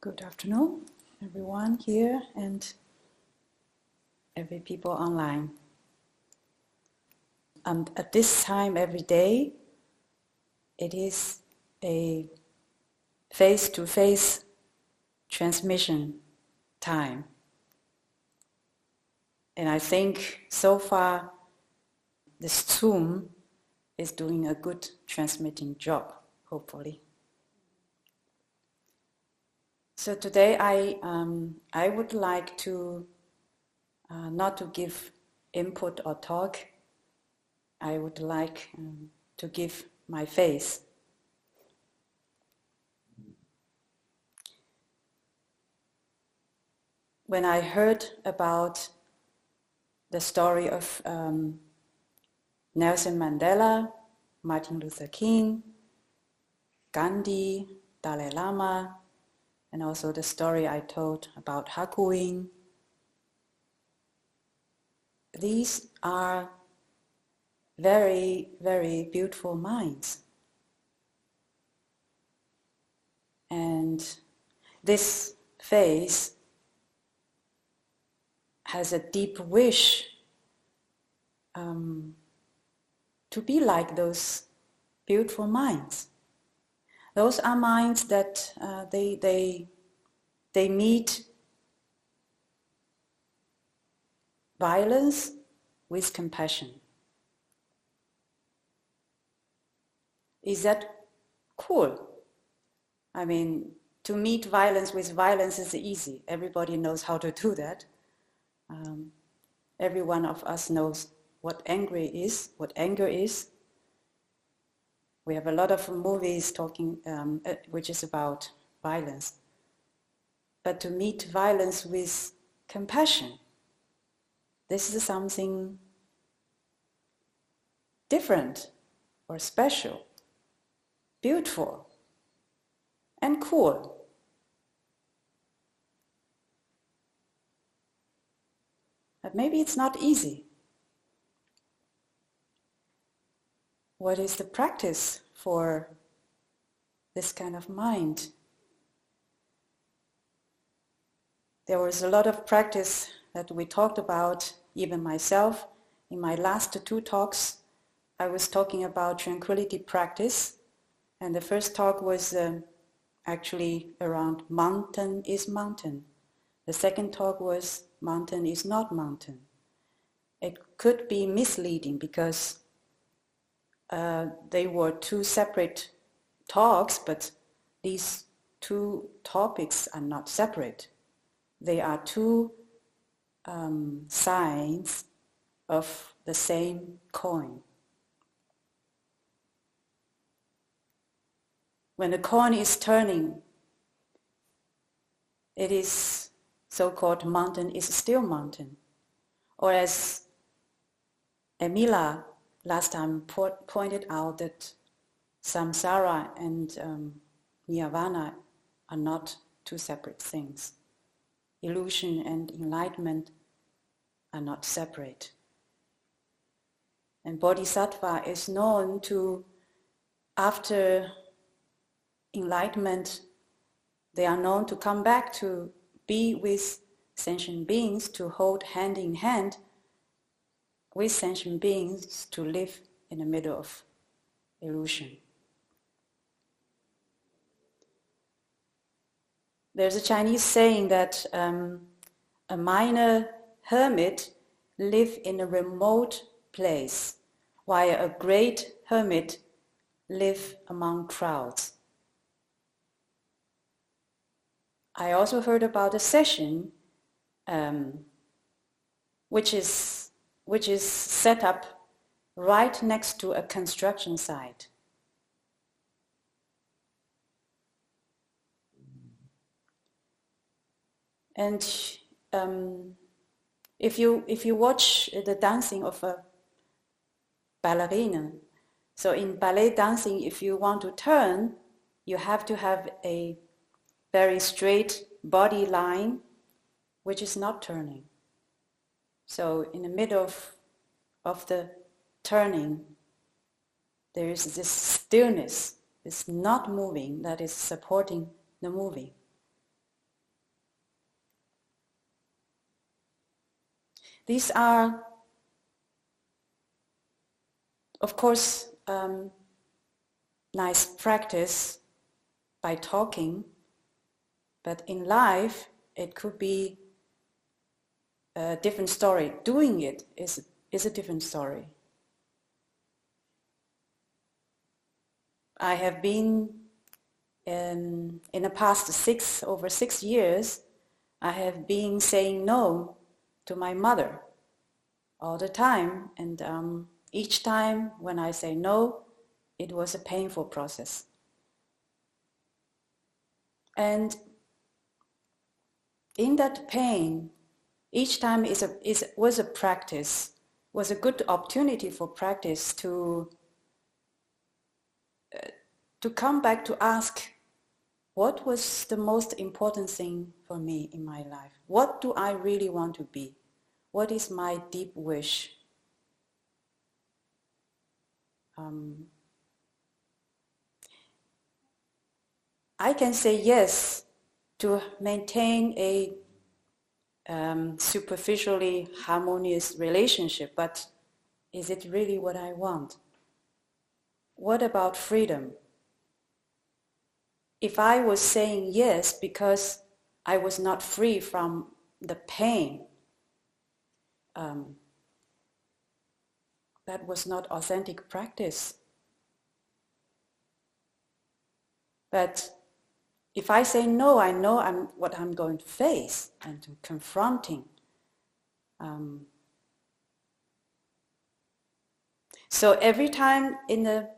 Good afternoon, everyone here and every people online. And at this time every day, it is a face-to-face transmission time. And I think so far this Zoom is doing a good transmitting job, hopefully. So today I, um, I would like to uh, not to give input or talk. I would like um, to give my face. When I heard about the story of um, Nelson Mandela, Martin Luther King, Gandhi, Dalai Lama, and also the story I told about Hakuin. These are very, very beautiful minds. And this face has a deep wish um, to be like those beautiful minds. Those are minds that uh, they, they, they meet violence with compassion. Is that cool? I mean, to meet violence with violence is easy. Everybody knows how to do that. Um, every one of us knows what angry is, what anger is. We have a lot of movies talking, um, uh, which is about violence. But to meet violence with compassion, this is something different or special, beautiful, and cool. But maybe it's not easy. What is the practice for this kind of mind? There was a lot of practice that we talked about, even myself. In my last two talks, I was talking about tranquility practice. And the first talk was um, actually around mountain is mountain. The second talk was mountain is not mountain. It could be misleading because uh, they were two separate talks, but these two topics are not separate. They are two um, sides of the same coin. When the coin is turning, it is so-called mountain is still mountain. Or as Emila last time po- pointed out that samsara and um, nirvana are not two separate things. Illusion and enlightenment are not separate. And bodhisattva is known to, after enlightenment, they are known to come back to be with sentient beings, to hold hand in hand we sentient beings to live in the middle of illusion. There's a Chinese saying that um, a minor hermit live in a remote place, while a great hermit live among crowds. I also heard about a session um, which is which is set up right next to a construction site. And um, if you if you watch the dancing of a ballerina, so in ballet dancing, if you want to turn, you have to have a very straight body line, which is not turning. So in the middle of, of the turning, there is this stillness, this not moving that is supporting the moving. These are, of course, um, nice practice by talking, but in life it could be a different story. Doing it is, is a different story. I have been in, in the past six, over six years, I have been saying no to my mother all the time. And um, each time when I say no, it was a painful process. And in that pain, each time is a, is, was a practice, was a good opportunity for practice to, uh, to come back to ask what was the most important thing for me in my life? What do I really want to be? What is my deep wish? Um, I can say yes to maintain a um, superficially harmonious relationship, but is it really what I want? What about freedom? If I was saying yes because I was not free from the pain, um, that was not authentic practice. But if I say no, I know I'm, what I'm going to face and confronting. Um, so every time in the,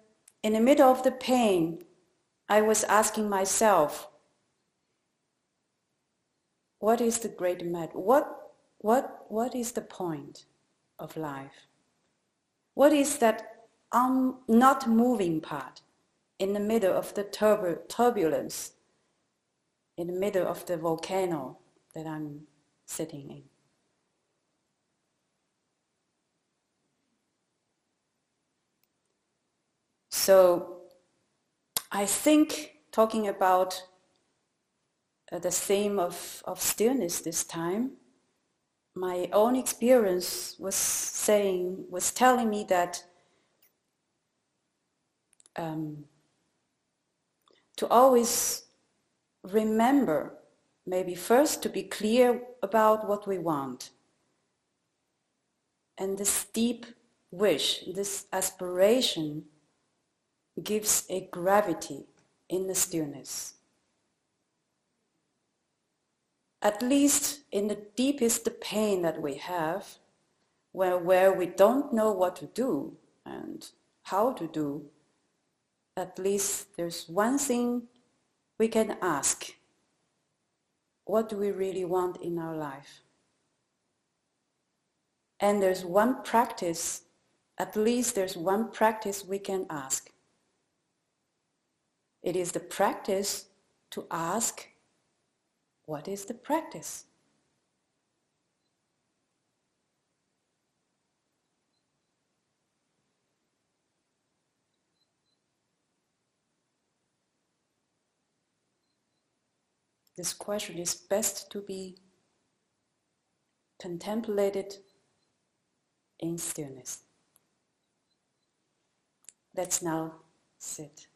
in the middle of the pain, I was asking myself, what is the great matter? What, what, what is the point of life? What is that um, not moving part in the middle of the turbulence in the middle of the volcano that I'm sitting in. So I think talking about uh, the theme of, of stillness this time, my own experience was saying, was telling me that um, to always remember maybe first to be clear about what we want. And this deep wish, this aspiration gives a gravity in the stillness. At least in the deepest pain that we have, where, where we don't know what to do and how to do, at least there's one thing we can ask, what do we really want in our life? And there's one practice, at least there's one practice we can ask. It is the practice to ask, what is the practice? This question is best to be contemplated in stillness. Let's now sit.